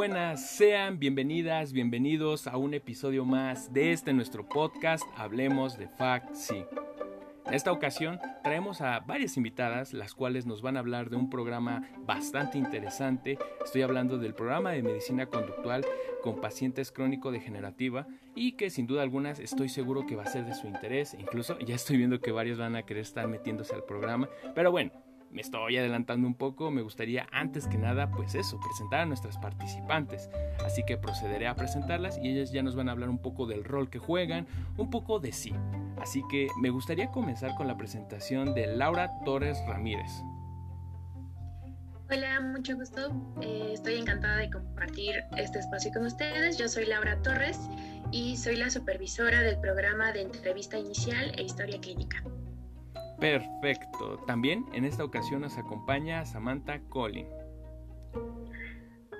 buenas, sean bienvenidas, bienvenidos a un episodio más de este nuestro podcast Hablemos de Sí. En esta ocasión traemos a varias invitadas, las cuales nos van a hablar de un programa bastante interesante. Estoy hablando del programa de medicina conductual con pacientes crónico-degenerativa y que sin duda alguna estoy seguro que va a ser de su interés. Incluso ya estoy viendo que varios van a querer estar metiéndose al programa. Pero bueno, me estoy adelantando un poco, me gustaría antes que nada, pues eso, presentar a nuestras participantes. Así que procederé a presentarlas y ellas ya nos van a hablar un poco del rol que juegan, un poco de sí. Así que me gustaría comenzar con la presentación de Laura Torres Ramírez. Hola, mucho gusto. Eh, estoy encantada de compartir este espacio con ustedes. Yo soy Laura Torres y soy la supervisora del programa de entrevista inicial e historia clínica. Perfecto. También en esta ocasión nos acompaña Samantha Collin.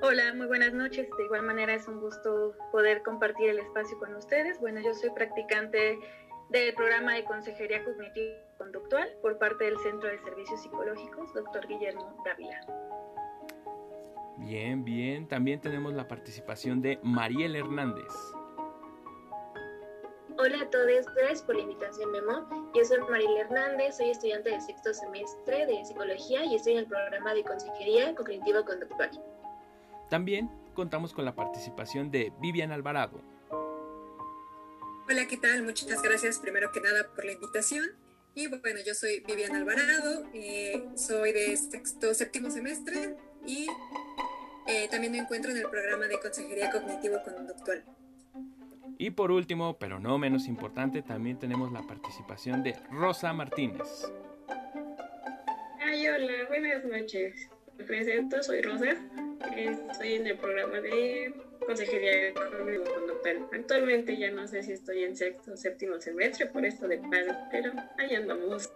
Hola, muy buenas noches. De igual manera es un gusto poder compartir el espacio con ustedes. Bueno, yo soy practicante del programa de Consejería Cognitiva Conductual por parte del Centro de Servicios Psicológicos, doctor Guillermo Dávila. Bien, bien. También tenemos la participación de Mariel Hernández. Hola a todos, gracias por la invitación, Memo. Yo soy Mariela Hernández, soy estudiante de sexto semestre de psicología y estoy en el programa de consejería cognitiva conductual. También contamos con la participación de Vivian Alvarado. Hola, ¿qué tal? Muchas gracias primero que nada por la invitación. Y bueno, yo soy Vivian Alvarado, eh, soy de sexto, séptimo semestre y eh, también me encuentro en el programa de consejería cognitivo conductual. Y por último, pero no menos importante, también tenemos la participación de Rosa Martínez. Ay, hola, buenas noches. Me presento, soy Rosa. Estoy en el programa de Consejería Conductual. Actualmente ya no sé si estoy en sexto o séptimo semestre por esto de paro, pero ahí andamos.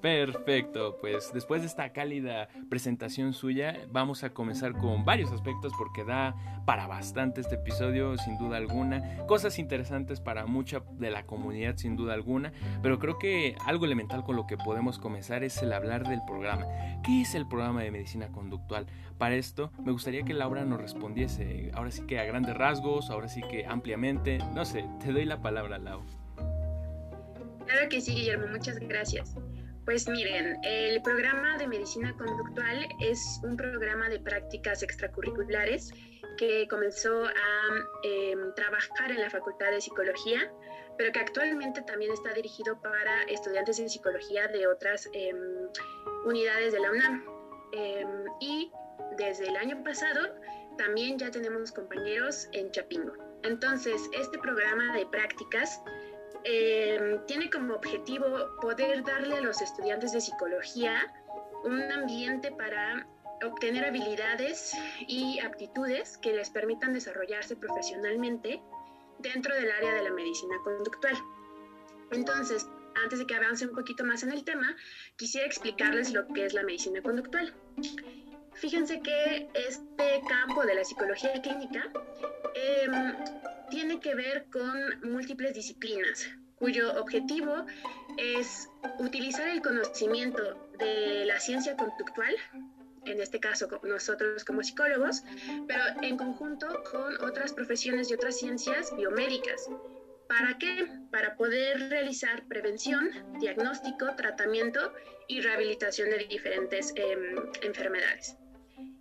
Perfecto, pues después de esta cálida presentación suya, vamos a comenzar con varios aspectos porque da para bastante este episodio, sin duda alguna. Cosas interesantes para mucha de la comunidad, sin duda alguna. Pero creo que algo elemental con lo que podemos comenzar es el hablar del programa. ¿Qué es el programa de medicina conductual? Para esto, me gustaría que Laura nos respondiese, ahora sí que a grandes rasgos, ahora sí que ampliamente. No sé, te doy la palabra, Lau. Claro que sí, Guillermo, muchas gracias. Pues miren, el programa de medicina conductual es un programa de prácticas extracurriculares que comenzó a em, trabajar en la Facultad de Psicología, pero que actualmente también está dirigido para estudiantes de psicología de otras em, unidades de la UNAM. Em, y desde el año pasado también ya tenemos compañeros en Chapingo. Entonces, este programa de prácticas Em, tiene como objetivo poder darle a los estudiantes de psicología un ambiente para obtener habilidades y aptitudes que les permitan desarrollarse profesionalmente dentro del área de la medicina conductual. Entonces, antes de que avance un poquito más en el tema, quisiera explicarles lo que es la medicina conductual. Fíjense que este campo de la psicología clínica em, tiene que ver con múltiples disciplinas, cuyo objetivo es utilizar el conocimiento de la ciencia conductual, en este caso nosotros como psicólogos, pero en conjunto con otras profesiones y otras ciencias biomédicas. ¿Para qué? Para poder realizar prevención, diagnóstico, tratamiento y rehabilitación de diferentes em, enfermedades.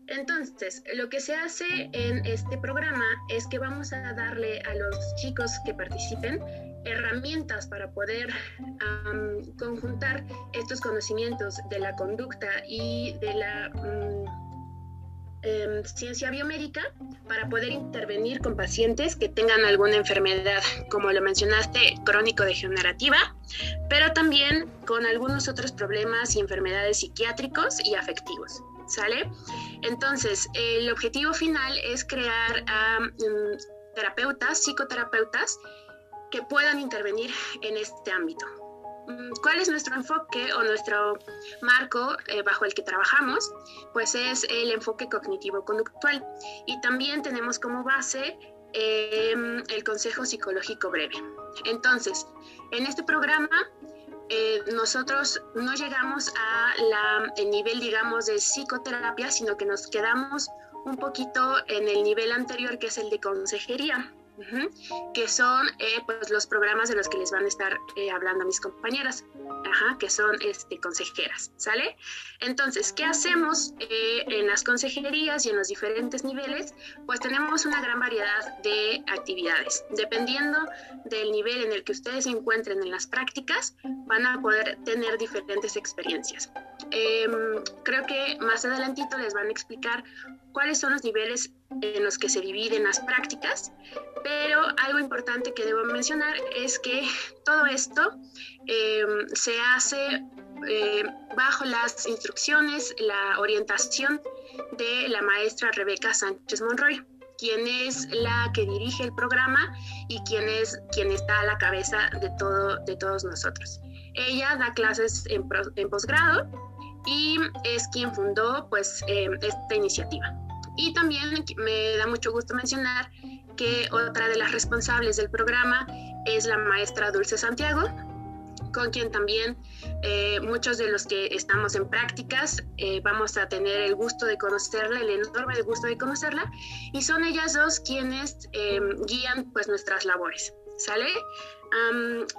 Entonces, lo que se hace en este programa es que vamos a darle a los chicos que participen herramientas para poder conjuntar estos conocimientos de la conducta y de la mm, em, ciencia biomédica para poder intervenir con pacientes que tengan alguna enfermedad, como lo mencionaste, crónico-degenerativa, pero también con algunos otros problemas y enfermedades psiquiátricos y afectivos. ¿Sale? Entonces, el objetivo final es crear terapeutas, psicoterapeutas, que puedan intervenir en este ámbito. Mm, ¿Cuál es nuestro enfoque o nuestro marco eh, bajo el que trabajamos? Pues es el enfoque cognitivo-conductual. Y también tenemos como base em, el consejo psicológico breve. Entonces, en este programa eh, nosotros no llegamos a la, el nivel, digamos, de psicoterapia, sino que nos quedamos un poquito en el nivel anterior que es el de consejería que son eh, pues los programas de los que les van a estar eh, hablando mis compañeras, que son este, consejeras, ¿sale? Entonces, ¿qué hacemos eh, en las consejerías y en los diferentes niveles? Pues tenemos una gran variedad de actividades. Dependiendo del nivel en el que ustedes se encuentren en las prácticas, van a poder tener diferentes experiencias. Em, creo que más adelantito les van a explicar cuáles son los niveles en los que se dividen las prácticas, pero algo importante que debo mencionar es que todo esto em, se hace eh, bajo las instrucciones, la orientación de la maestra Rebeca Sánchez Monroy quien es la que dirige el programa y quien es quien está a la cabeza de todo de todos nosotros. Ella da clases en, en posgrado y es quien fundó pues em, esta iniciativa. Y también me da mucho gusto mencionar que otra de las responsables del programa es la maestra Dulce Santiago, con quien también eh, muchos de los que estamos en prácticas eh, vamos a tener el gusto de conocerla, el enorme gusto de conocerla, y son ellas dos quienes em, guían pues nuestras labores. ¿Sale?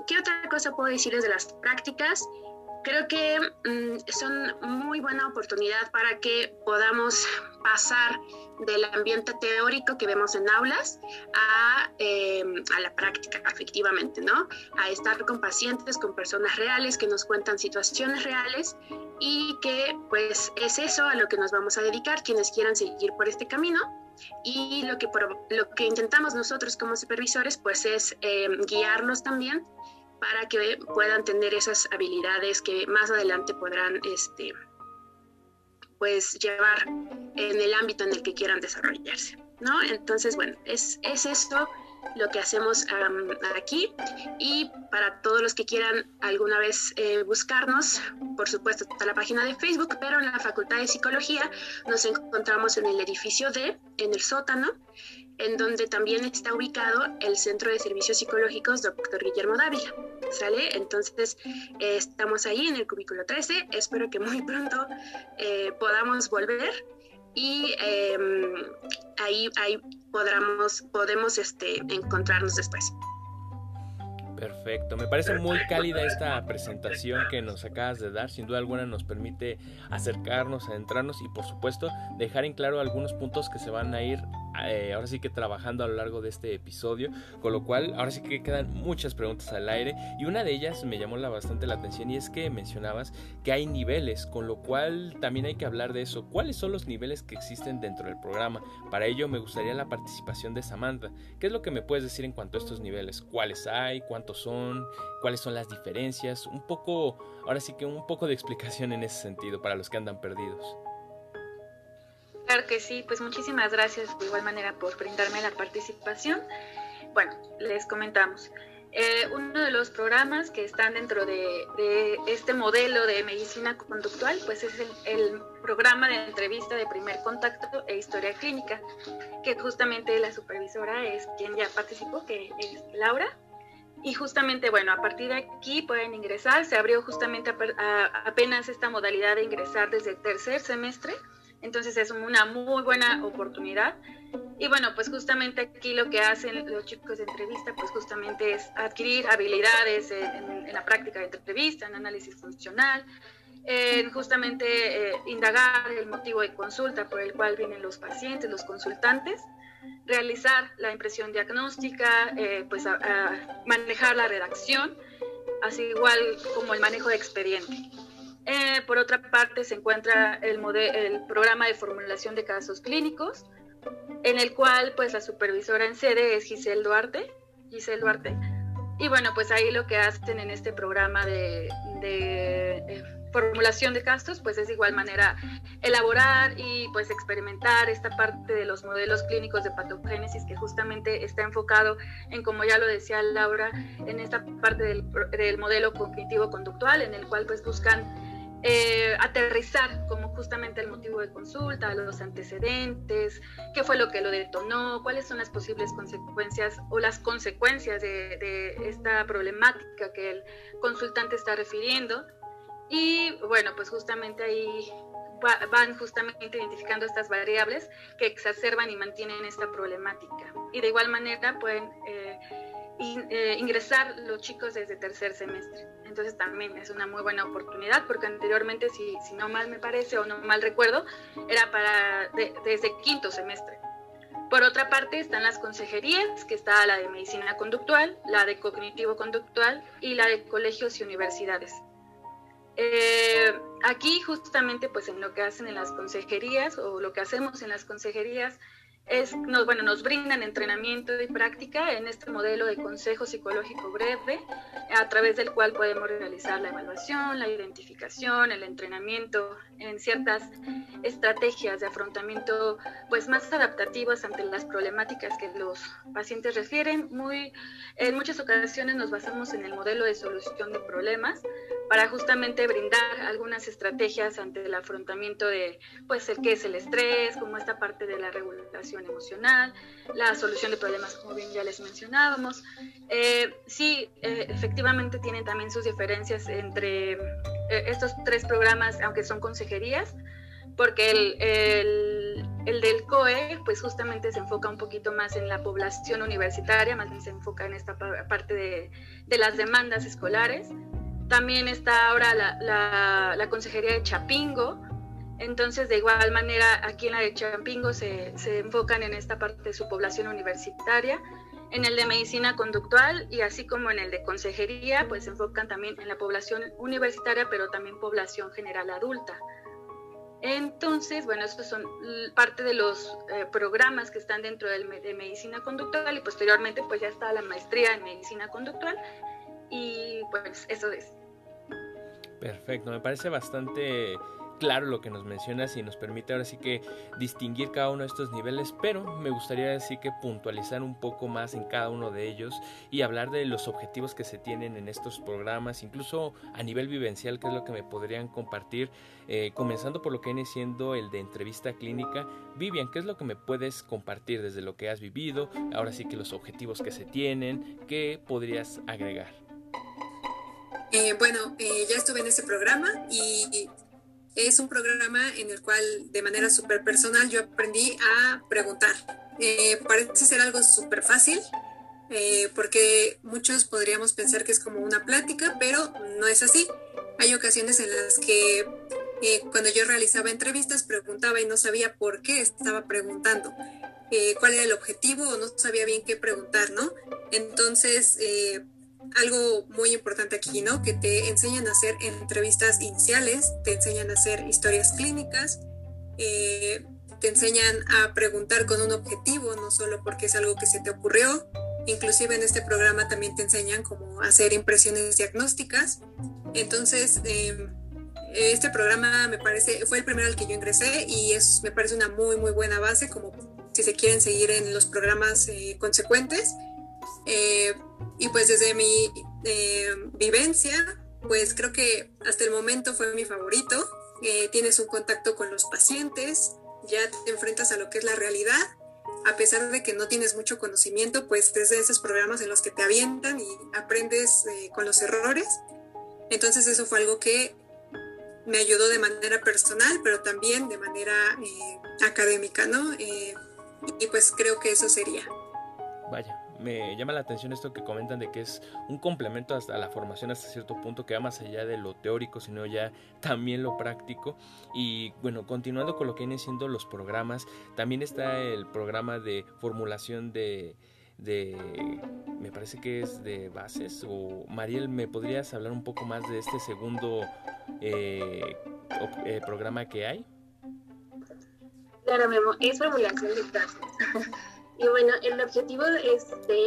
¿Qué otra cosa puedo decirles de las prácticas? Creo que mm, son muy buena oportunidad para que podamos pasar del ambiente teórico que vemos en aulas a, em, a, la práctica, efectivamente, ¿no? A estar con pacientes, con personas reales que nos cuentan situaciones reales y que pues es eso a lo que nos vamos a dedicar quienes quieran seguir por este camino. Y lo que, lo que intentamos nosotros como supervisores pues es eh, guiarlos también para que puedan tener esas habilidades que más adelante podrán este, pues llevar en el ámbito en el que quieran desarrollarse, ¿no? Entonces, bueno, es, es esto lo que hacemos aquí y para todos los que quieran alguna vez eh, buscarnos, por supuesto está la página de Facebook, pero en la Facultad de Psicología nos encontramos en el edificio D, en el sótano, en donde también está ubicado el Centro de Servicios Psicológicos Dr. Guillermo Dávila. ¿Sale? Entonces, eh, estamos ahí en el cubículo 13. Espero que muy pronto eh, podamos volver y em, ahí, ahí podamos, podemos este, encontrarnos después. Perfecto, me parece muy cálida esta presentación que nos acabas de dar, sin duda alguna nos permite acercarnos, adentrarnos y por supuesto dejar en claro algunos puntos que se van a ir eh, ahora sí que trabajando a lo largo de este episodio, con lo cual ahora sí que quedan muchas preguntas al aire y una de ellas me llamó la, bastante la atención y es que mencionabas que hay niveles, con lo cual también hay que hablar de eso. ¿Cuáles son los niveles que existen dentro del programa? Para ello me gustaría la participación de Samantha. ¿Qué es lo que me puedes decir en cuanto a estos niveles? ¿Cuáles hay? ¿Cuántos son? ¿Cuáles son las diferencias? Un poco, ahora sí que un poco de explicación en ese sentido para los que andan perdidos. Claro que sí, pues muchísimas gracias de igual manera por brindarme la participación. Bueno, les comentamos. Eh, uno de los programas que están dentro de, este modelo de medicina conductual, pues es el, programa de entrevista de primer contacto e historia clínica, que justamente la supervisora es quien ya participó, que es Laura. Y justamente, bueno, a partir de aquí pueden ingresar, se abrió justamente apenas esta modalidad de ingresar desde el tercer semestre entonces es una muy buena oportunidad. Y bueno, pues justamente aquí lo que hacen los chicos de entrevista, pues justamente es adquirir habilidades en, la práctica de entrevista, en análisis funcional, en justamente eh, indagar el motivo de consulta por el cual vienen los pacientes, los consultantes, realizar la impresión diagnóstica, eh, pues manejar la redacción, así igual como el manejo de expediente. Eh, por otra parte, se encuentra el, el programa de formulación de casos clínicos, en el cual pues la supervisora en sede es Giselle Duarte. Giselle Duarte. Y bueno, pues ahí lo que hacen en este programa de, de, formulación de casos, pues es de igual manera elaborar y pues experimentar esta parte de los modelos clínicos de patogénesis que justamente está enfocado en, como ya lo decía Laura, en esta parte del, del modelo cognitivo-conductual, en el cual pues buscan eh, aterrizar como justamente el motivo de consulta, los antecedentes, qué fue lo que lo detonó, cuáles son las posibles consecuencias o las consecuencias de, esta problemática que el consultante está refiriendo. Y bueno, pues justamente ahí van justamente identificando estas variables que exacerban y mantienen esta problemática. Y de igual manera pueden eh, eh, ingresar los chicos desde tercer semestre. Entonces también es una muy buena oportunidad porque anteriormente, si, si no mal me parece o no mal recuerdo, era para desde quinto semestre. Por otra parte están las consejerías, que está la de medicina conductual, la de cognitivo conductual y la de colegios y universidades. Eh, aquí justamente pues en lo que hacen en las consejerías o lo que hacemos en las consejerías es, nos, bueno, nos brindan entrenamiento y práctica en este modelo de consejo psicológico breve, a través del cual podemos realizar la evaluación, la identificación, el entrenamiento en ciertas estrategias de afrontamiento pues más adaptativas ante las problemáticas que los pacientes refieren. Muy, en muchas ocasiones nos basamos en el modelo de solución de problemas para justamente brindar algunas estrategias ante el afrontamiento de pues el que es el estrés, como esta parte de la regulación emocional, la solución de problemas como bien ya les mencionábamos. Eh, sí, eh, efectivamente tienen también sus diferencias entre eh, estos tres programas, aunque son consejerías, porque el, el, del COE, pues justamente se enfoca un poquito más en la población universitaria, más bien se enfoca en esta parte de, de las demandas escolares. También está ahora la, la, Consejería de Chapingo. Entonces, de igual manera, aquí en la de Chapingo se, se enfocan en esta parte de su población universitaria en el de medicina conductual y así como en el de consejería, pues se enfocan también en la población universitaria, pero también población general adulta. Entonces, bueno, estos son parte de los eh, programas que están dentro de medicina conductual y posteriormente pues ya está la maestría en medicina conductual y pues eso es. Perfecto, me parece bastante claro lo que nos mencionas y nos permite ahora sí que distinguir cada uno de estos niveles, pero me gustaría decir que puntualizar un poco más en cada uno de ellos y hablar de los objetivos que se tienen en estos programas, incluso a nivel vivencial, que es lo que me podrían compartir, eh, comenzando por lo que viene siendo el de entrevista clínica. Vivian, ¿qué es lo que me puedes compartir desde lo que has vivido? Ahora sí que los objetivos que se tienen, ¿qué podrías agregar? Eh, bueno, eh, ya estuve en ese programa y es un programa en el cual de manera súper personal yo aprendí a preguntar. Eh, parece ser algo súper fácil, porque muchos podríamos pensar que es como una plática, pero no es así. Hay ocasiones en las que cuando yo realizaba entrevistas preguntaba y no sabía por qué estaba preguntando, cuál era el objetivo o no sabía bien qué preguntar, ¿no? Entonces, algo muy importante aquí, ¿no? Que te enseñan a hacer entrevistas iniciales, te enseñan a hacer historias clínicas, eh, te enseñan a preguntar con un objetivo, no solo porque es algo que se te ocurrió. Inclusive en este programa también te enseñan cómo hacer impresiones diagnósticas. Entonces, em, este programa me parece, fue el primero al que yo ingresé y es, me parece una muy, muy buena base como si se quieren seguir en los programas eh, consecuentes. Eh, y pues desde mi eh, vivencia, pues creo que hasta el momento fue mi favorito. Eh, tienes un contacto con los pacientes, ya te enfrentas a lo que es la realidad, a pesar de que no tienes mucho conocimiento, pues desde esos programas en los que te avientan y aprendes con los errores. Entonces eso fue algo que me ayudó de manera personal, pero también de manera académica, ¿no? y pues creo que eso sería. Vaya, me llama la atención esto que comentan de que es un complemento hasta la formación hasta cierto punto que va más allá de lo teórico, sino ya también lo práctico. Y bueno, continuando con lo que vienen siendo los programas, también está el programa de formulación de, me parece que es de bases. O Mariel, ¿me podrías hablar un poco más de este segundo eh, eh, programa que hay? Claro, Memo, es formulación de bases. Y bueno, el objetivo de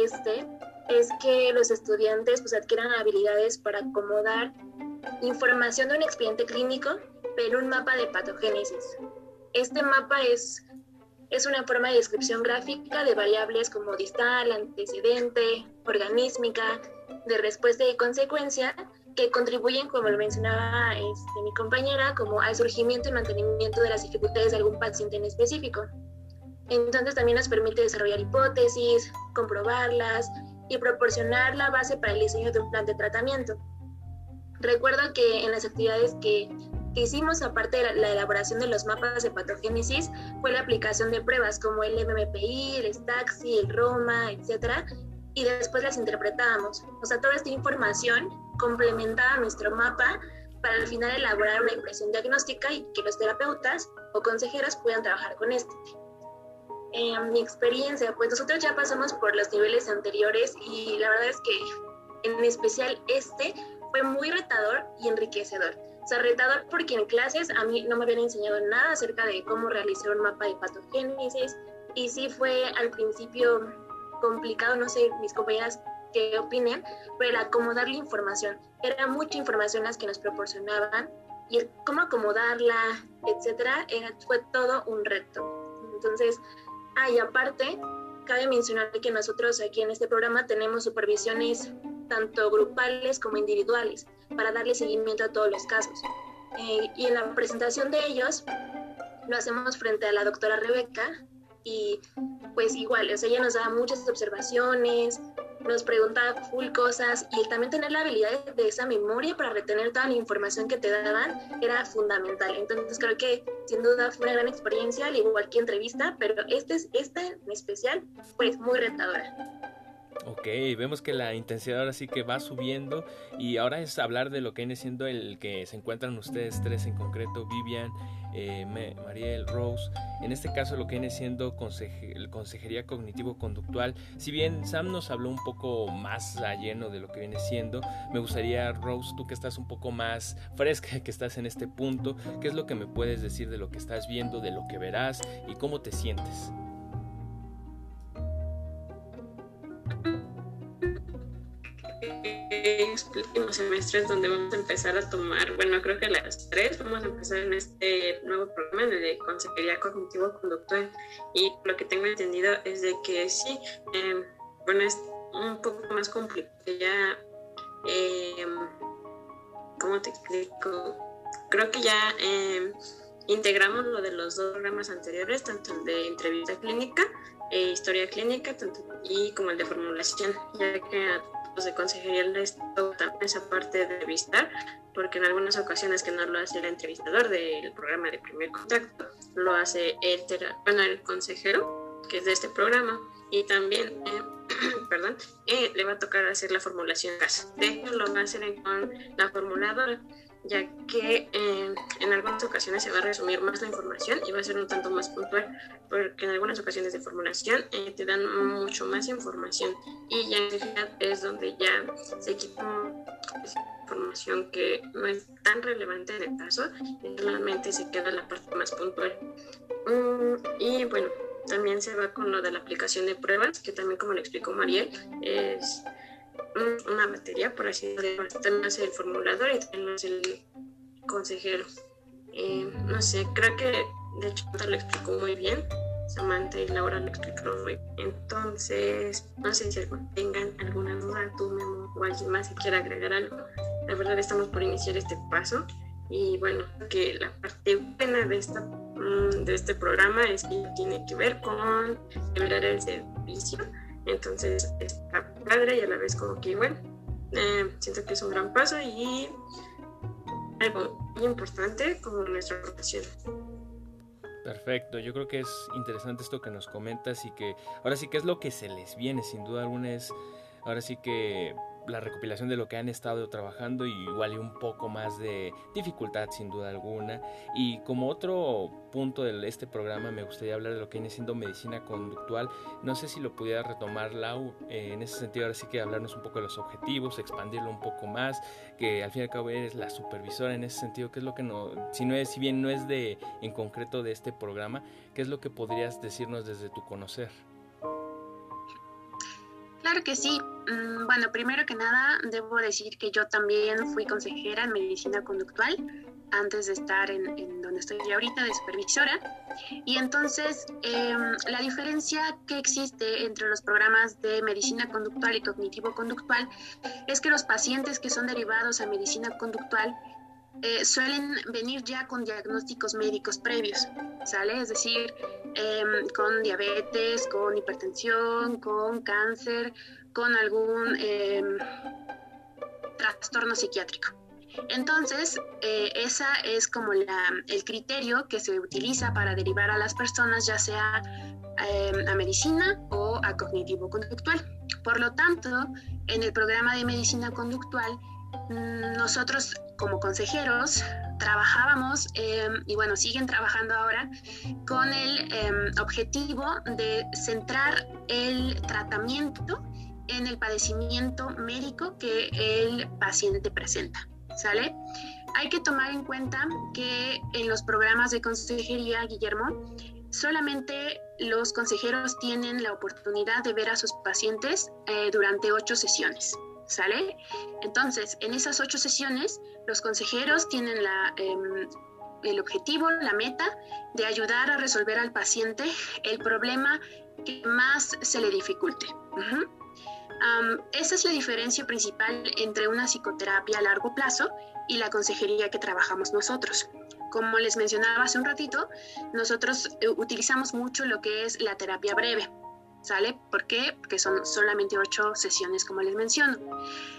este es que los estudiantes pues, adquieran habilidades para acomodar información de un expediente clínico, pero un mapa de patogénesis. Este mapa es, es una forma de descripción gráfica de variables como distal, antecedente, organísmica, de respuesta y consecuencia, que contribuyen, como lo mencionaba este, mi compañera, como al surgimiento y mantenimiento de las dificultades de algún paciente en específico. Entonces también nos permite desarrollar hipótesis, comprobarlas y proporcionar la base para el diseño de un plan de tratamiento. Recuerdo que en las actividades que hicimos, aparte de la, elaboración de los mapas de patogénesis, fue la aplicación de pruebas como el MMPI, el STAXI, el ROMA, etcétera, y después las interpretábamos. O sea, toda esta información complementaba nuestro mapa para al final elaborar una impresión diagnóstica y que los terapeutas o consejeros puedan trabajar con este. En mi experiencia, pues nosotros ya pasamos por los niveles anteriores y la verdad es que en especial este fue muy retador y enriquecedor. O sea, retador porque en clases a mí no me habían enseñado nada acerca de cómo realizar un mapa de patogénesis y sí fue al principio complicado, no sé, mis compañeras qué opinen, pero el acomodar la información. Era mucha información las que nos proporcionaban y el cómo acomodarla, etcétera, era, fue todo un reto. Entonces, ah, y aparte, cabe mencionar que nosotros aquí en este programa tenemos supervisiones tanto grupales como individuales para darle seguimiento a todos los casos. Eh, y en la presentación de ellos lo hacemos frente a la doctora Rebeca y pues igual, o sea, ella nos da muchas observaciones, nos pregunta full cosas y también tener la habilidad de, esa memoria para retener toda la información que te daban era fundamental. Entonces creo que sin duda fue una gran experiencia, al igual que entrevista, pero este, esta en especial pues muy retadora. Ok, vemos que la intensidad ahora sí que va subiendo y ahora es hablar de lo que viene siendo el que se encuentran ustedes tres en concreto, Vivian, eh, Mariel, Rose. En este caso lo que viene siendo consejería cognitivo-conductual. Si bien Sam nos habló un poco más a lleno de lo que viene siendo, me gustaría, Rose, tú que estás un poco más fresca, que estás en este punto, ¿qué es lo que me puedes decir de lo que estás viendo, de lo que verás y cómo te sientes? Últimos semestres donde vamos a empezar a tomar, bueno, creo que las tres vamos a empezar en este nuevo programa, de Consejería Cognitivo-Conductual. Y lo que tengo entendido es de que sí, em, bueno, es un poco más complicado ya, eh, ¿cómo te explico? Creo que ya em, integramos lo de los dos programas anteriores, tanto el de entrevista clínica, e historia clínica, tanto y como el de formulación, ya que de consejería les toca esa parte de revistar, porque en algunas ocasiones que no lo hace el entrevistador del programa de primer contacto, lo hace el, bueno, el consejero, que es de este programa, y también, eh, perdón, eh, le va a tocar hacer la formulación. De hecho, lo va a hacer con la formuladora ya que eh, en algunas ocasiones se va a resumir más la información y va a ser un tanto más puntual, porque en algunas ocasiones de formulación eh, te dan mucho más información y ya en es donde ya se quita información que no es tan relevante en el caso y realmente se queda la parte más puntual. Mm, y bueno, también se va con lo de la aplicación de pruebas, que también como le explicó Mariel, es una materia, por así decirlo. También hace el formulador y también hace el consejero. Eh, no sé, creo que de hecho lo explicó muy bien. Samantha y Laura lo explicaron muy bien. Entonces, no sé si tengan alguna duda, tú Memo, o alguien más que quiera agregar algo. La verdad estamos por iniciar este paso y bueno, que la parte buena de, esta, mm, de este programa es que tiene que ver con liberar el servicio entonces está padre y a la vez como que, bueno, eh, siento que es un gran paso y algo muy importante como nuestra profesión. Perfecto, yo creo que es interesante esto que nos comentas y que ahora sí que es lo que se les viene, sin duda alguna es, ahora sí que la recopilación de lo que han estado trabajando y igual y un poco más de dificultad sin duda alguna. Y como otro punto de este programa me gustaría hablar de lo que viene siendo medicina conductual. No sé si lo pudiera retomar Lau eh, en ese sentido, ahora sí que hablarnos un poco de los objetivos, expandirlo un poco más, que al fin y al cabo eres la supervisora en ese sentido, que es lo que no, si no es, si bien no es de en concreto de este programa, ¿qué es lo que podrías decirnos desde tu conocer? Claro que sí. Mm, bueno, primero que nada, debo decir que yo también fui consejera en medicina conductual antes de estar en, donde estoy ahorita de supervisora. Y entonces, em, la diferencia que existe entre los programas de medicina conductual y cognitivo-conductual es que los pacientes que son derivados a medicina conductual eh, suelen venir ya con diagnósticos médicos previos, ¿sale? Es decir, em, con diabetes, con hipertensión, con cáncer, con algún em, trastorno psiquiátrico. Entonces, eh, esa es como la, el criterio que se utiliza para derivar a las personas, ya sea em, a medicina o a cognitivo-conductual. Por lo tanto, en el programa de medicina conductual, nosotros como consejeros trabajábamos em, y bueno, siguen trabajando ahora con el em, objetivo de centrar el tratamiento en el padecimiento médico que el paciente presenta. ¿Sale? Hay que tomar en cuenta que en los programas de consejería, Guillermo, solamente los consejeros tienen la oportunidad de ver a sus pacientes eh, durante ocho sesiones. ¿Sale? Entonces, en esas ocho sesiones, los consejeros tienen la, em, el objetivo, la meta de ayudar a resolver al paciente el problema que más se le dificulte esa es la diferencia principal entre una psicoterapia a largo plazo y la consejería que trabajamos nosotros. Como les mencionaba hace un ratito, nosotros eh, utilizamos mucho lo que es la terapia breve. ¿Sale? ¿Por qué? Porque son solamente ocho sesiones, como les menciono.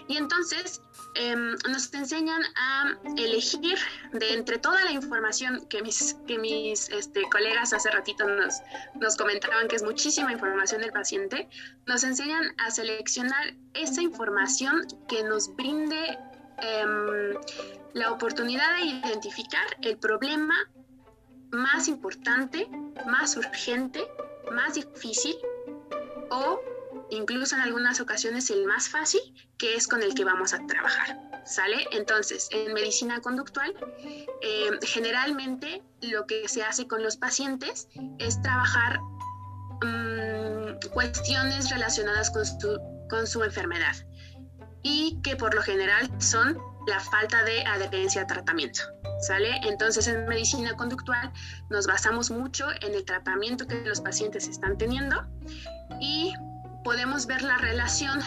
Y entonces em, nos enseñan a elegir de entre toda la información que mis, que mis este, colegas hace ratito nos, nos comentaban, que es muchísima información del paciente, nos enseñan a seleccionar esa información que nos brinde em, la oportunidad de identificar el problema más importante, más urgente, más difícil o incluso en algunas ocasiones el más fácil, que es con el que vamos a trabajar. ¿Sale? Entonces, en medicina conductual, eh, generalmente lo que se hace con los pacientes es trabajar mm, cuestiones relacionadas con su, con su enfermedad y que por lo general son la falta de adherencia a tratamiento. ¿Sale? Entonces en medicina conductual nos basamos mucho en el tratamiento que los pacientes están teniendo y podemos ver la relación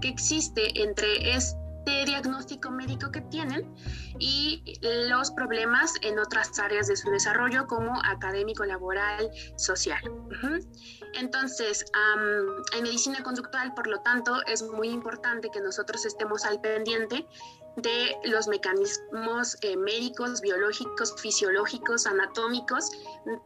que existe entre este diagnóstico médico que tienen y los problemas en otras áreas de su desarrollo como académico, laboral, social. Entonces, en medicina conductual, por lo tanto, es muy importante que nosotros estemos al pendiente de los mecanismos eh, médicos, biológicos, fisiológicos, anatómicos,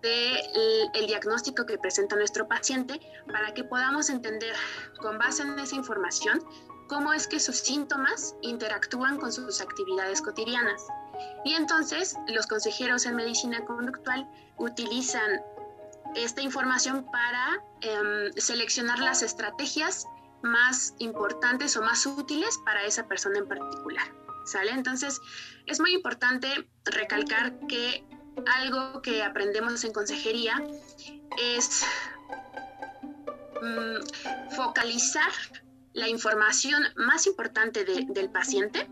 del el diagnóstico que presenta nuestro paciente para que podamos entender con base en esa información cómo es que sus síntomas interactúan con sus actividades cotidianas. Y entonces los consejeros en medicina conductual utilizan esta información para em, seleccionar las estrategias más importantes o más útiles para esa persona en particular. ¿Sale? Entonces, es muy importante recalcar que algo que aprendemos en consejería es mm, focalizar la información más importante del paciente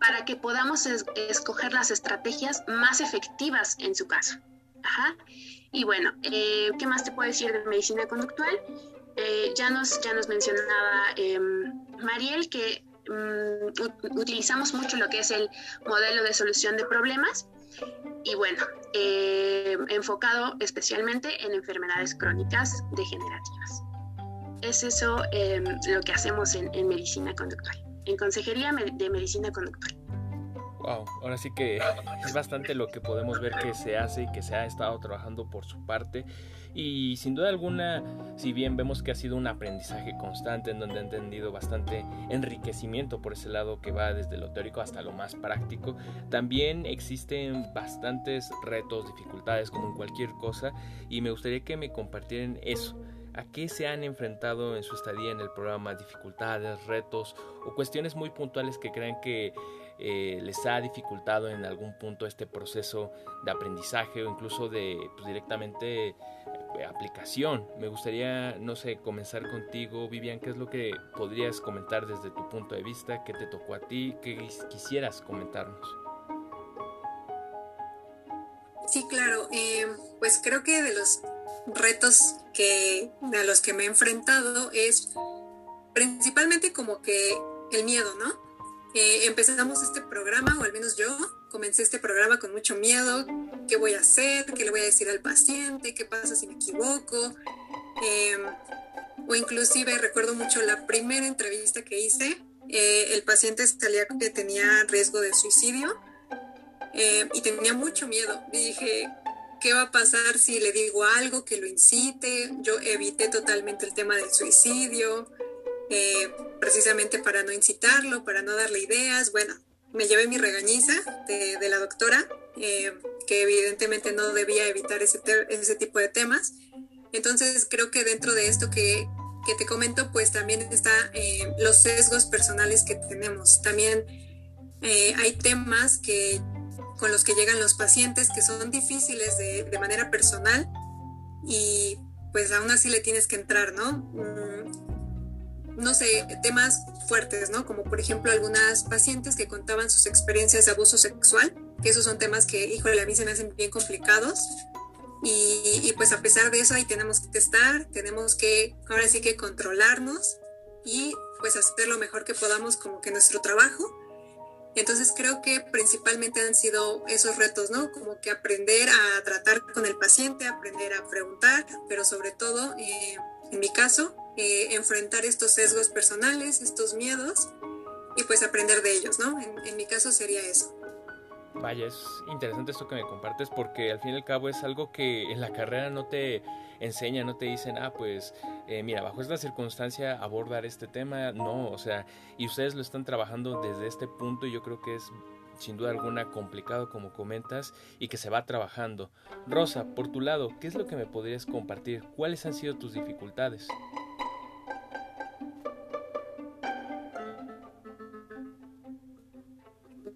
para que podamos escoger las estrategias más efectivas en su caso. Y bueno, eh, ¿qué más te puedo decir de medicina conductual? Eh, ya, nos, ya nos mencionaba em, Mariel que mm, utilizamos mucho lo que es el modelo de solución de problemas y bueno, eh, enfocado especialmente en enfermedades crónicas degenerativas. Es eso em, lo que hacemos en, en medicina conductual, en consejería de medicina conductual. Wow, ahora sí que es bastante lo que podemos ver que se hace y que se ha estado trabajando por su parte. Y sin duda alguna, si bien vemos que ha sido un aprendizaje constante en donde ha entendido bastante enriquecimiento por ese lado que va desde lo teórico hasta lo más práctico, también existen bastantes retos, dificultades como en cualquier cosa y me gustaría que me compartieran eso. ¿A qué se han enfrentado en su estadía en el programa? ¿Dificultades, retos o cuestiones muy puntuales que crean que eh, les ha dificultado en algún punto este proceso de aprendizaje o incluso de pues, directamente eh, aplicación. Me gustaría, no sé, comenzar contigo, Vivian, ¿qué es lo que podrías comentar desde tu punto de vista? ¿Qué te tocó a ti? ¿Qué quisieras comentarnos? Sí, claro. Eh, pues creo que de los retos que a los que me he enfrentado es principalmente como que el miedo, ¿no? Eh, empezamos este programa, o al menos yo comencé este programa con mucho miedo, qué voy a hacer, qué le voy a decir al paciente, qué pasa si me equivoco, em, o inclusive recuerdo mucho la primera entrevista que hice, eh, el paciente salía que tenía riesgo de suicidio eh, y tenía mucho miedo. dije, ¿qué va a pasar si le digo algo que lo incite? Yo evité totalmente el tema del suicidio, eh, precisamente para no incitarlo, para no darle ideas. Bueno, me llevé mi regañiza de, la doctora, que evidentemente no debía evitar ese, ese tipo de temas. Entonces creo que dentro de esto que, que te comento, pues también está eh, los sesgos personales que tenemos. También eh, hay temas que con los que llegan los pacientes que son difíciles de, de, manera personal y pues aún así le tienes que entrar, ¿no? No sé, temas fuertes, ¿no? Como por ejemplo algunas pacientes que contaban sus experiencias de abuso sexual, que esos son temas que, híjole, a mí se me hacen bien complicados y, pues a pesar de eso ahí tenemos que testar, tenemos que ahora sí que controlarnos y pues hacer lo mejor que podamos como que nuestro trabajo. Entonces creo que principalmente han sido esos retos, ¿no? Como que aprender a tratar con el paciente, aprender a preguntar, pero sobre todo, eh, en mi caso, eh, enfrentar estos sesgos personales, estos miedos y pues aprender de ellos, ¿no? en mi caso sería eso. Vaya, es interesante esto que me compartes porque al fin y al cabo es algo que en la carrera no te enseña, no te dicen, ah, pues eh, mira, bajo esta circunstancia abordar este tema, no, o sea, y ustedes lo están trabajando desde este punto y yo creo que es sin duda alguna complicado como comentas y que se va trabajando. Rosa, por tu lado, ¿qué es lo que me podrías compartir? ¿Cuáles han sido tus dificultades?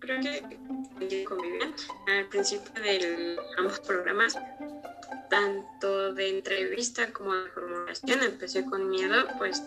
Creo que conviviendo al principio de ambos programas, tanto de entrevista como de formulación, empecé con miedo, pues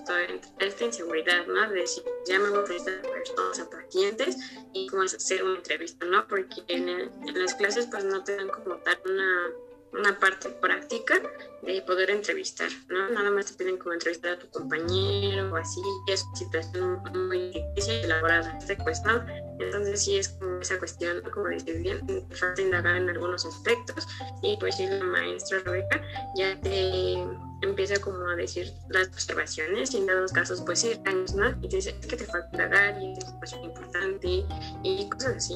esta inseguridad, ¿no? De si ya me voy a presentar a personas, a pacientes y cómo hacer una entrevista, ¿no? Porque en, en las clases pues no te dan como tal una una parte práctica de poder entrevistar, ¿no? Nada más te piden como entrevistar a tu compañero o así, y es una situación muy difícil y elaborada, te cuesta, entonces sí es como esa cuestión, como decir bien, falta indagar en algunos aspectos y pues sí la maestra Rebeca ya te empieza como a decir las observaciones y en dados casos pues sí, años, ¿no? Y te dice que te falta indagar y es importante y cosas así.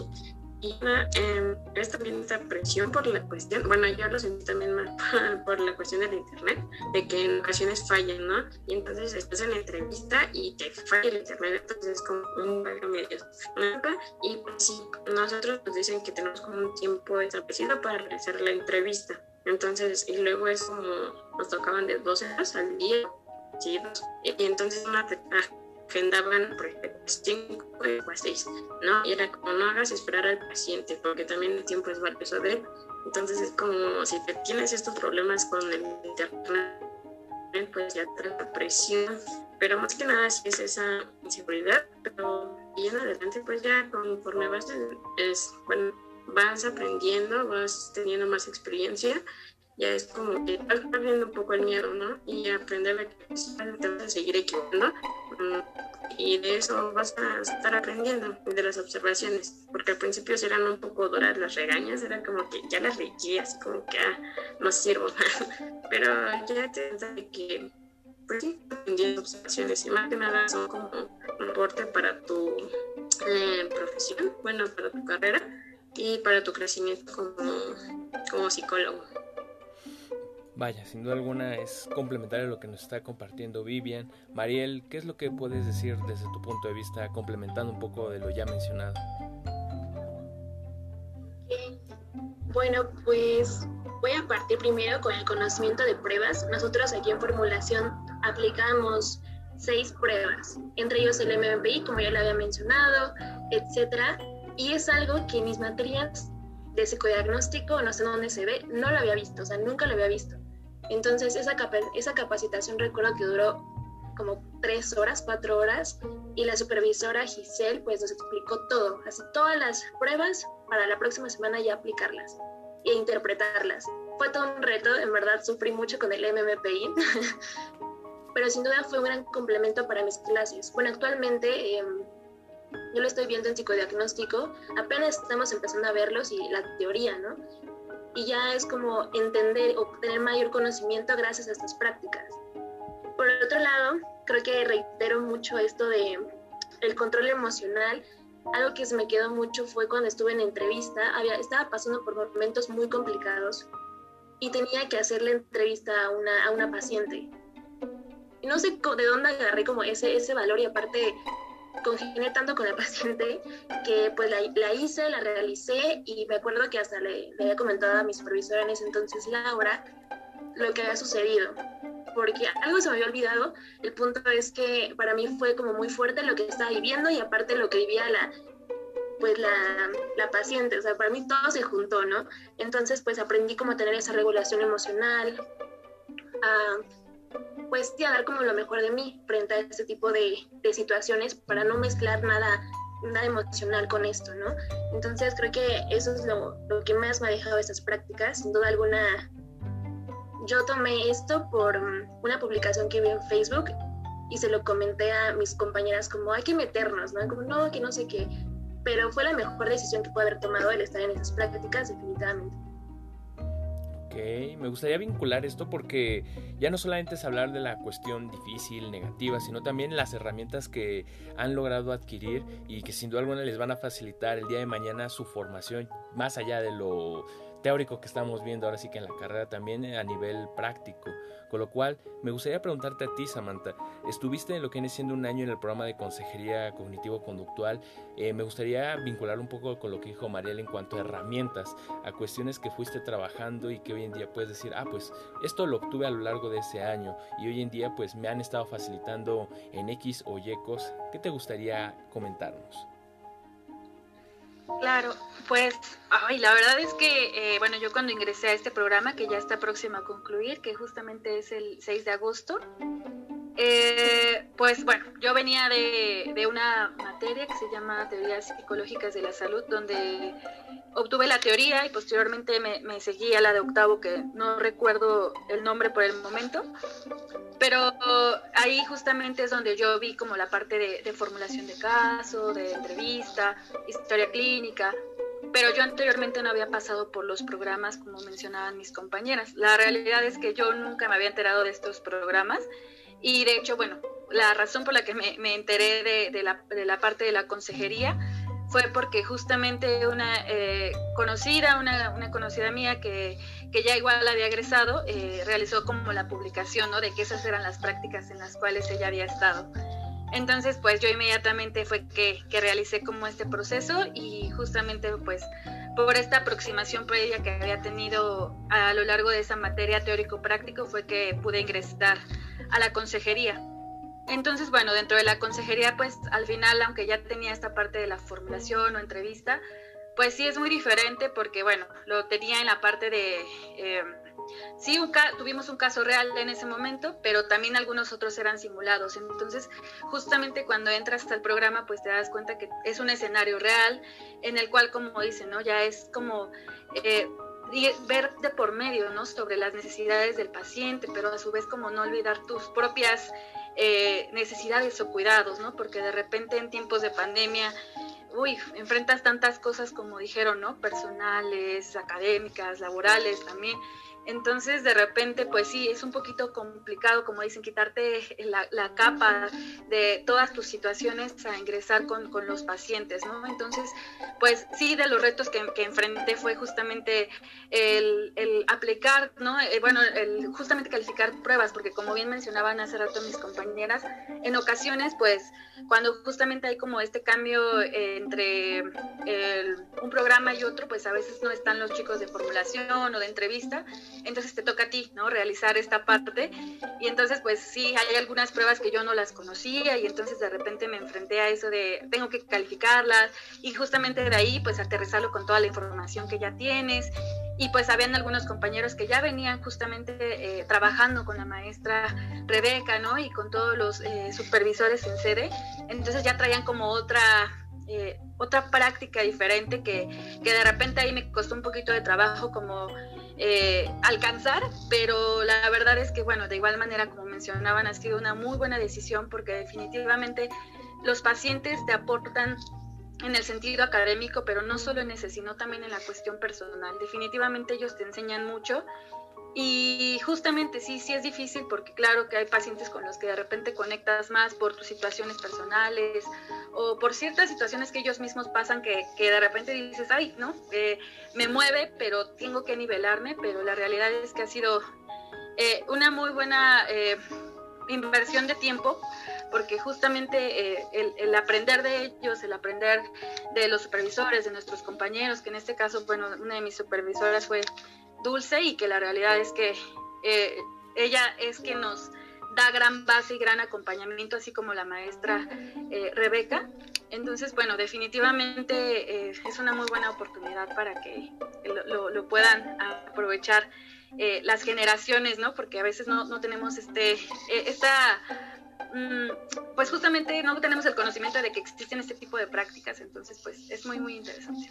Y eh, es también esta presión por la cuestión, bueno, yo lo sentí también más por, la cuestión del internet, de que en ocasiones fallan, ¿no? Y entonces estás en la entrevista y te falla el internet, entonces es como un medio Y pues sí, nosotros nos dicen que tenemos como un tiempo establecido para realizar la entrevista. Entonces, y luego es como nos tocaban de 12 horas al día, y entonces una agendaban, por ejemplo, 5 o 6, ¿no? Y era como no hagas esperar al paciente, porque también el tiempo es valioso de él. Entonces es como si te tienes estos problemas con el internet, pues ya trae la presión, pero más que nada sí es esa inseguridad, pero y en adelante pues ya conforme vas, es, bueno, vas aprendiendo, vas teniendo más experiencia ya es como que estás perdiendo un poco el miedo, ¿no? Y aprender que te vas a seguir equivocando. Mm, y de eso vas a estar aprendiendo de las observaciones, porque al principio eran un poco duras las regañas, era como que ya las leí, así como que ah, no sirvo, pero ya te das de que, pues sí, observaciones y más que nada son como un aporte para tu eh, profesión, bueno, para tu carrera y para tu crecimiento como, como psicólogo. Vaya, sin duda alguna es complementario a lo que nos está compartiendo Vivian. Mariel, ¿qué es lo que puedes decir desde tu punto de vista, complementando un poco de lo ya mencionado? Bueno, pues voy a partir primero con el conocimiento de pruebas. Nosotros aquí en formulación aplicamos seis pruebas, entre ellos el MMPI, como ya lo había mencionado, etcétera. Y es algo que en mis materias de psicodiagnóstico, no sé dónde se ve, no lo había visto, o sea, nunca lo había visto. Entonces esa, esa capacitación recuerdo que duró como tres horas, cuatro horas, y la supervisora Giselle pues nos explicó todo, así todas las pruebas para la próxima semana ya aplicarlas e interpretarlas. Fue todo un reto, en verdad sufrí mucho con el MMPI, pero sin duda fue un gran complemento para mis clases. Bueno, actualmente em, yo lo estoy viendo en psicodiagnóstico, apenas estamos empezando a verlos y la teoría, ¿no? Y ya es como entender o tener mayor conocimiento gracias a estas prácticas. Por otro lado, creo que reitero mucho esto de el control emocional, algo que se me quedó mucho fue cuando estuve en entrevista, había, estaba pasando por momentos muy complicados y tenía que hacerle entrevista a una, a una paciente. Y no sé de dónde agarré como ese, ese valor y aparte congenié tanto con la paciente que pues la, la, hice, la realicé y me acuerdo que hasta le, le había comentado a mi supervisora en ese entonces, Laura, lo que había sucedido porque algo se me había olvidado. El punto es que para mí fue como muy fuerte lo que estaba viviendo y aparte lo que vivía la pues la, la paciente, o sea, para mí todo se juntó, ¿no? Entonces, pues aprendí cómo tener esa regulación emocional, a, pues sí, a dar como lo mejor de mí frente a este tipo de, de situaciones para no mezclar nada nada emocional con esto, ¿no? Entonces creo que eso es lo, lo, que más me ha dejado estas prácticas. Sin duda alguna yo tomé esto por una publicación que vi en Facebook y se lo comenté a mis compañeras como hay que meternos, ¿no? Como no, que no sé qué. Pero fue la mejor decisión que pude haber tomado el estar en esas prácticas, definitivamente. Ok, me gustaría vincular esto porque ya no solamente es hablar de la cuestión difícil, negativa, sino también las herramientas que han logrado adquirir y que sin duda alguna les van a facilitar el día de mañana su formación más allá de lo teórico que estamos viendo ahora sí que en la carrera también a nivel práctico. Con lo cual, me gustaría preguntarte a ti, Samantha, estuviste en lo que viene siendo un año en el programa de consejería cognitivo-conductual. Eh, me gustaría vincular un poco con lo que dijo Mariel en cuanto a herramientas, a cuestiones que fuiste trabajando y que hoy en día puedes decir, ah, pues esto lo obtuve a lo largo de ese año y hoy en día pues me han estado facilitando en X o Y cosas. ¿Qué te gustaría comentarnos? Claro, pues, ay, la verdad es que, eh, bueno, yo cuando ingresé a este programa, que ya está próximo a concluir, que justamente es el 6 de agosto, eh, pues bueno, yo venía de, de, una materia que se llama Teorías Psicológicas de la Salud, donde obtuve la teoría y posteriormente me, me seguí a la de octavo, que no recuerdo el nombre por el momento, pero ahí justamente es donde yo vi como la parte de, de formulación de caso, de entrevista, historia clínica, pero yo anteriormente no había pasado por los programas como mencionaban mis compañeras. La realidad es que yo nunca me había enterado de estos programas y de hecho, bueno, la razón por la que me, me enteré de, de, la, de, la, parte de la consejería fue porque justamente una eh, conocida, una, una, conocida mía que, que, ya igual había egresado, eh, realizó como la publicación, ¿no? De que esas eran las prácticas en las cuales ella había estado. Entonces, pues yo inmediatamente fue que, que realicé como este proceso y justamente pues por esta aproximación previa que había tenido a lo largo de esa materia teórico-práctico fue que pude ingresar a la consejería. Entonces, bueno, dentro de la consejería, pues al final, aunque ya tenía esta parte de la formulación o entrevista, pues sí es muy diferente porque, bueno, lo tenía en la parte de... Eh, sí, tuvimos un caso real en ese momento, pero también algunos otros eran simulados. Entonces, justamente cuando entras al programa, pues te das cuenta que es un escenario real en el cual, como dicen, ¿no? Ya es como... Eh, ver de por medio, ¿no? Sobre las necesidades del paciente, pero a su vez como no olvidar tus propias eh, necesidades o cuidados, ¿no? Porque de repente en tiempos de pandemia, uy, enfrentas tantas cosas como dijeron, ¿no? Personales, académicas, laborales también. Entonces, de repente, pues sí, es un poquito complicado, como dicen, quitarte la, la capa de todas tus situaciones a ingresar con, con, los pacientes, ¿no? Entonces, pues sí, de los retos que, que enfrenté fue justamente el, aplicar, ¿no? Eh, bueno, el justamente calificar pruebas, porque como bien mencionaban hace rato mis compañeras, en ocasiones, pues, cuando justamente hay como este cambio entre el, un programa y otro, pues a veces no están los chicos de formulación o de entrevista, entonces te toca a ti, ¿no? Realizar esta parte. Y entonces, pues sí, hay algunas pruebas que yo no las conocía y entonces de repente me enfrenté a eso de tengo que calificarlas y justamente de ahí, pues aterrizarlo con toda la información que ya tienes. Y pues habían algunos compañeros que ya venían justamente eh, trabajando con la maestra Rebeca, ¿no? Y con todos los eh, supervisores en sede. Entonces ya traían como otra eh, otra práctica diferente que, que, de repente ahí me costó un poquito de trabajo como eh, alcanzar, pero la verdad es que, bueno, de igual manera, como mencionaban, ha sido una muy buena decisión porque definitivamente los pacientes te aportan en el sentido académico, pero no solo en ese, sino también en la cuestión personal. Definitivamente ellos te enseñan mucho y justamente sí, sí es difícil porque claro que hay pacientes con los que de repente conectas más por tus situaciones personales o por ciertas situaciones que ellos mismos pasan que, que de repente dices, ay, ¿no? Eh, me mueve, pero tengo que nivelarme, pero la realidad es que ha sido eh, una muy buena eh, inversión de tiempo porque justamente el, el, aprender de ellos, el aprender de los supervisores, de nuestros compañeros, que en este caso, bueno, una de mis supervisoras fue Dulce y que la realidad es que eh, ella es que nos da gran base y gran acompañamiento, así como la maestra eh, Rebeca. Entonces, bueno, definitivamente eh, es una muy buena oportunidad para que lo, lo puedan aprovechar las generaciones, ¿no? Porque a veces no, no tenemos este, esta pues justamente no tenemos el conocimiento de que existen este tipo de prácticas, entonces pues es muy muy interesante.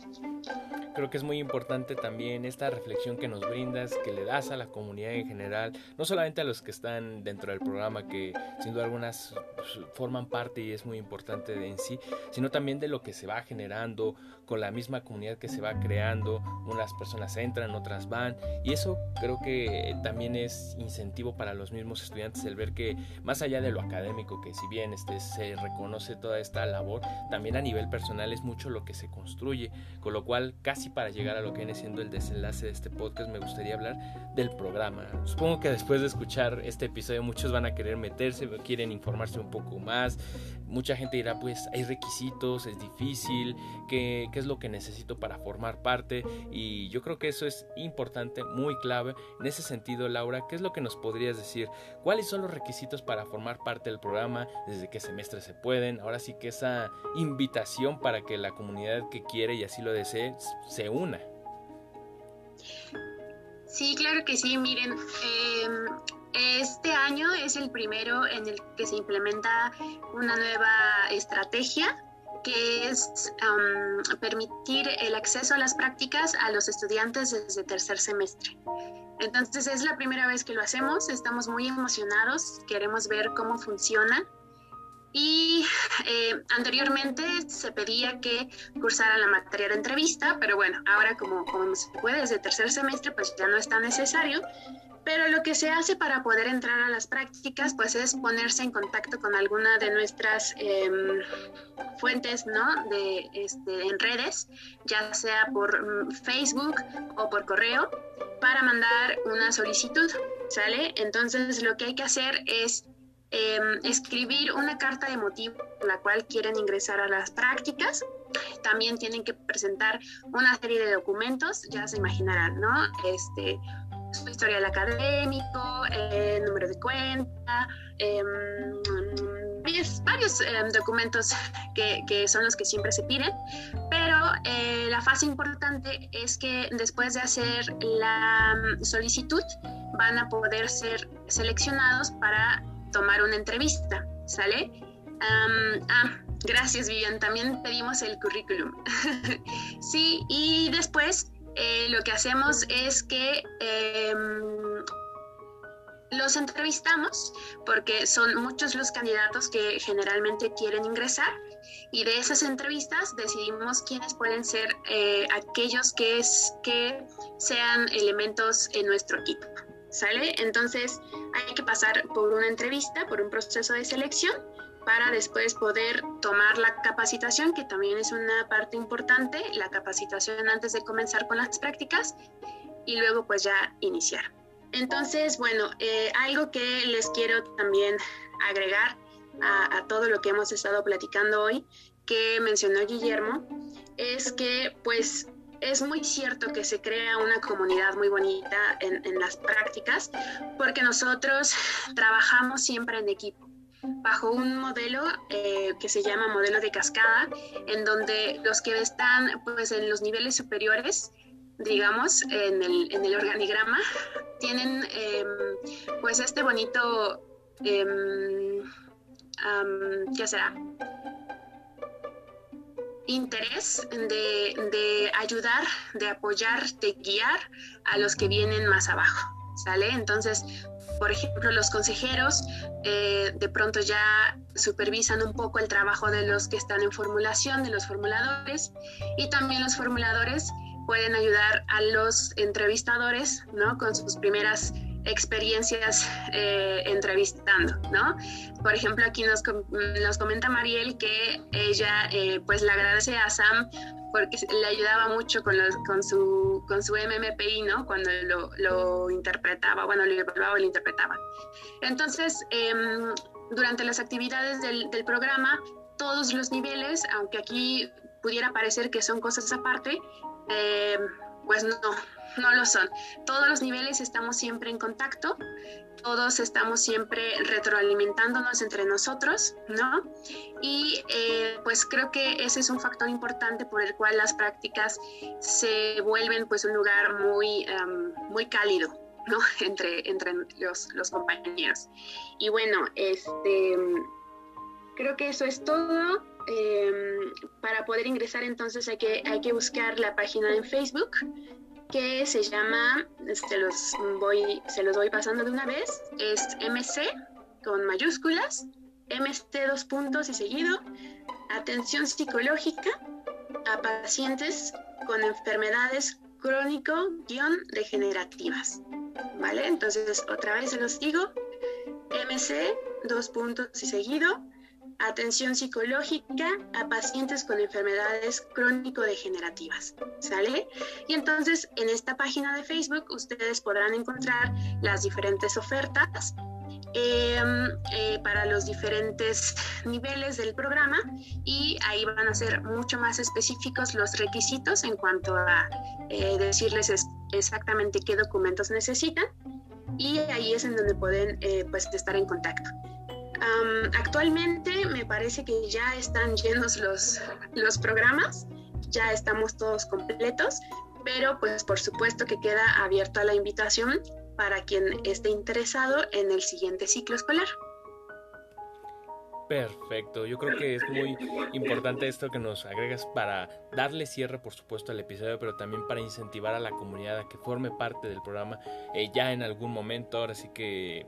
Creo que es muy importante también esta reflexión que nos brindas, que le das a la comunidad en general, no solamente a los que están dentro del programa, que sin duda algunas pues, forman parte y es muy importante en sí, sino también de lo que se va generando con la misma comunidad que se va creando, unas personas entran, otras van, y eso creo que también es incentivo para los mismos estudiantes el ver que más allá de lo académico, que si bien este, se reconoce toda esta labor, también a nivel personal es mucho lo que se construye, con lo cual casi para llegar a lo que viene siendo el desenlace de este podcast me gustaría hablar del programa. Supongo que después de escuchar este episodio muchos van a querer meterse, quieren informarse un poco más, mucha gente dirá pues hay requisitos, es difícil, ¿qué, es lo que necesito para formar parte y yo creo que eso es importante, muy clave. En ese sentido, Laura, ¿qué es lo que nos podrías decir? ¿Cuáles son los requisitos para formar parte del programa, desde qué semestre se pueden, ahora sí que esa invitación para que la comunidad que quiere y así lo desee se una. Sí, claro que sí, miren, em, este año es el primero en el que se implementa una nueva estrategia que es permitir el acceso a las prácticas a los estudiantes desde tercer semestre. Entonces es la primera vez que lo hacemos, estamos muy emocionados, queremos ver cómo funciona. Y eh, anteriormente se pedía que cursara la materia de entrevista, pero bueno, ahora como, como se puede desde tercer semestre, pues ya no es tan necesario. Pero lo que se hace para poder entrar a las prácticas, pues es ponerse en contacto con alguna de nuestras em, fuentes, ¿no? De, este, en redes, ya sea por mm, Facebook o por correo, para mandar una solicitud, ¿sale? Entonces lo que hay que hacer es em, escribir una carta de motivo por la cual quieren ingresar a las prácticas. También tienen que presentar una serie de documentos, ya se imaginarán, ¿no? Este, su historial académico, el número de cuenta, em, varios, em, documentos que, que, son los que siempre se piden, pero eh, la fase importante es que después de hacer la mm, solicitud van a poder ser seleccionados para tomar una entrevista, ¿sale? ah, gracias Vivian, también pedimos el currículum. sí, y después eh, lo que hacemos es que em, los entrevistamos porque son muchos los candidatos que generalmente quieren ingresar y de esas entrevistas decidimos quiénes pueden ser eh, aquellos que, sean elementos en nuestro equipo. ¿Sale? Entonces hay que pasar por una entrevista, por un proceso de selección para después poder tomar la capacitación, que también es una parte importante, la capacitación antes de comenzar con las prácticas y luego pues ya iniciar. Entonces, bueno, eh, algo que les quiero también agregar a, a, todo lo que hemos estado platicando hoy, que mencionó Guillermo, es que pues es muy cierto que se crea una comunidad muy bonita en, las prácticas, porque nosotros trabajamos siempre en equipo bajo un modelo eh, que se llama modelo de cascada, en donde los que están pues, en los niveles superiores, digamos, en el, en el organigrama, tienen em, pues este bonito, eh, ¿qué será? Interés de, de ayudar, de apoyar, de guiar a los que vienen más abajo. ¿sale? Entonces, por ejemplo, los consejeros eh, de pronto ya supervisan un poco el trabajo de los que están en formulación, de los formuladores, y también los formuladores pueden ayudar a los entrevistadores, ¿no? Con sus primeras experiencias eh, entrevistando, ¿no? Por ejemplo, aquí nos, nos comenta Mariel que ella eh, pues le agradece a Sam porque le ayudaba mucho con, con, su, con su MMPI, ¿no? Cuando lo, lo interpretaba, bueno, lo evaluaba lo interpretaba. Entonces, em, durante las actividades del, del programa, todos los niveles, aunque aquí pudiera parecer que son cosas aparte, eh, pues no, no lo son. Todos los niveles estamos siempre en contacto, todos estamos siempre retroalimentándonos entre nosotros, ¿no? Y eh, pues creo que ese es un factor importante por el cual las prácticas se vuelven pues un lugar muy, muy cálido, ¿no? Entre, entre los, los compañeros. Y bueno, este, creo que eso es todo. Em, para poder ingresar entonces hay que, hay que buscar la página en Facebook que se llama, este, los voy, se los voy pasando de una vez, es MC con mayúsculas, MC dos puntos y seguido, atención psicológica a pacientes con enfermedades crónico-degenerativas. ¿Vale? Entonces, otra vez se los digo, MC dos puntos y seguido, atención psicológica a pacientes con enfermedades crónico-degenerativas. ¿Sale? Y entonces en esta página de Facebook ustedes podrán encontrar las diferentes ofertas em, eh, para los diferentes niveles del programa y ahí van a ser mucho más específicos los requisitos en cuanto a eh, decirles exactamente qué documentos necesitan y ahí es en donde pueden eh, pues estar en contacto actualmente me parece que ya están llenos los, los programas, ya estamos todos completos, pero pues por supuesto que queda abierta la invitación para quien esté interesado en el siguiente ciclo escolar. Perfecto, yo creo que es muy importante esto que nos agregas para darle cierre, por supuesto, al episodio, pero también para incentivar a la comunidad a que forme parte del programa eh, ya en algún momento. Ahora sí que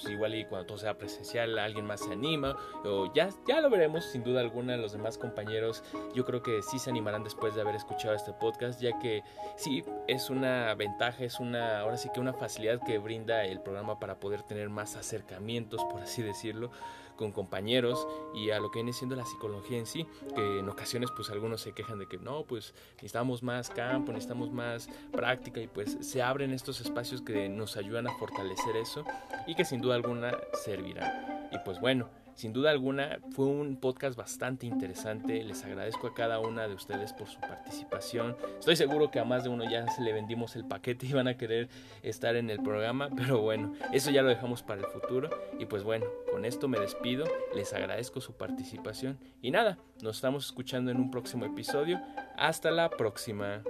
pues, igual y cuando todo sea presencial alguien más se anima o ya, ya lo veremos sin duda alguna los demás compañeros yo creo que sí se animarán después de haber escuchado este podcast ya que sí es una ventaja es una ahora sí que una facilidad que brinda el programa para poder tener más acercamientos por así decirlo con compañeros y a lo que viene siendo la psicología en sí, que en ocasiones pues algunos se quejan de que no, pues necesitamos más campo, necesitamos más práctica y pues se abren estos espacios que nos ayudan a fortalecer eso y que sin duda alguna servirán. Y pues bueno, sin duda alguna fue un podcast bastante interesante. Les agradezco a cada una de ustedes por su participación. Estoy seguro que a más de uno ya se le vendimos el paquete y van a querer estar en el programa. Pero bueno, eso ya lo dejamos para el futuro. Y pues bueno, con esto me despido. Les agradezco su participación. Y nada, nos estamos escuchando en un próximo episodio. Hasta la próxima.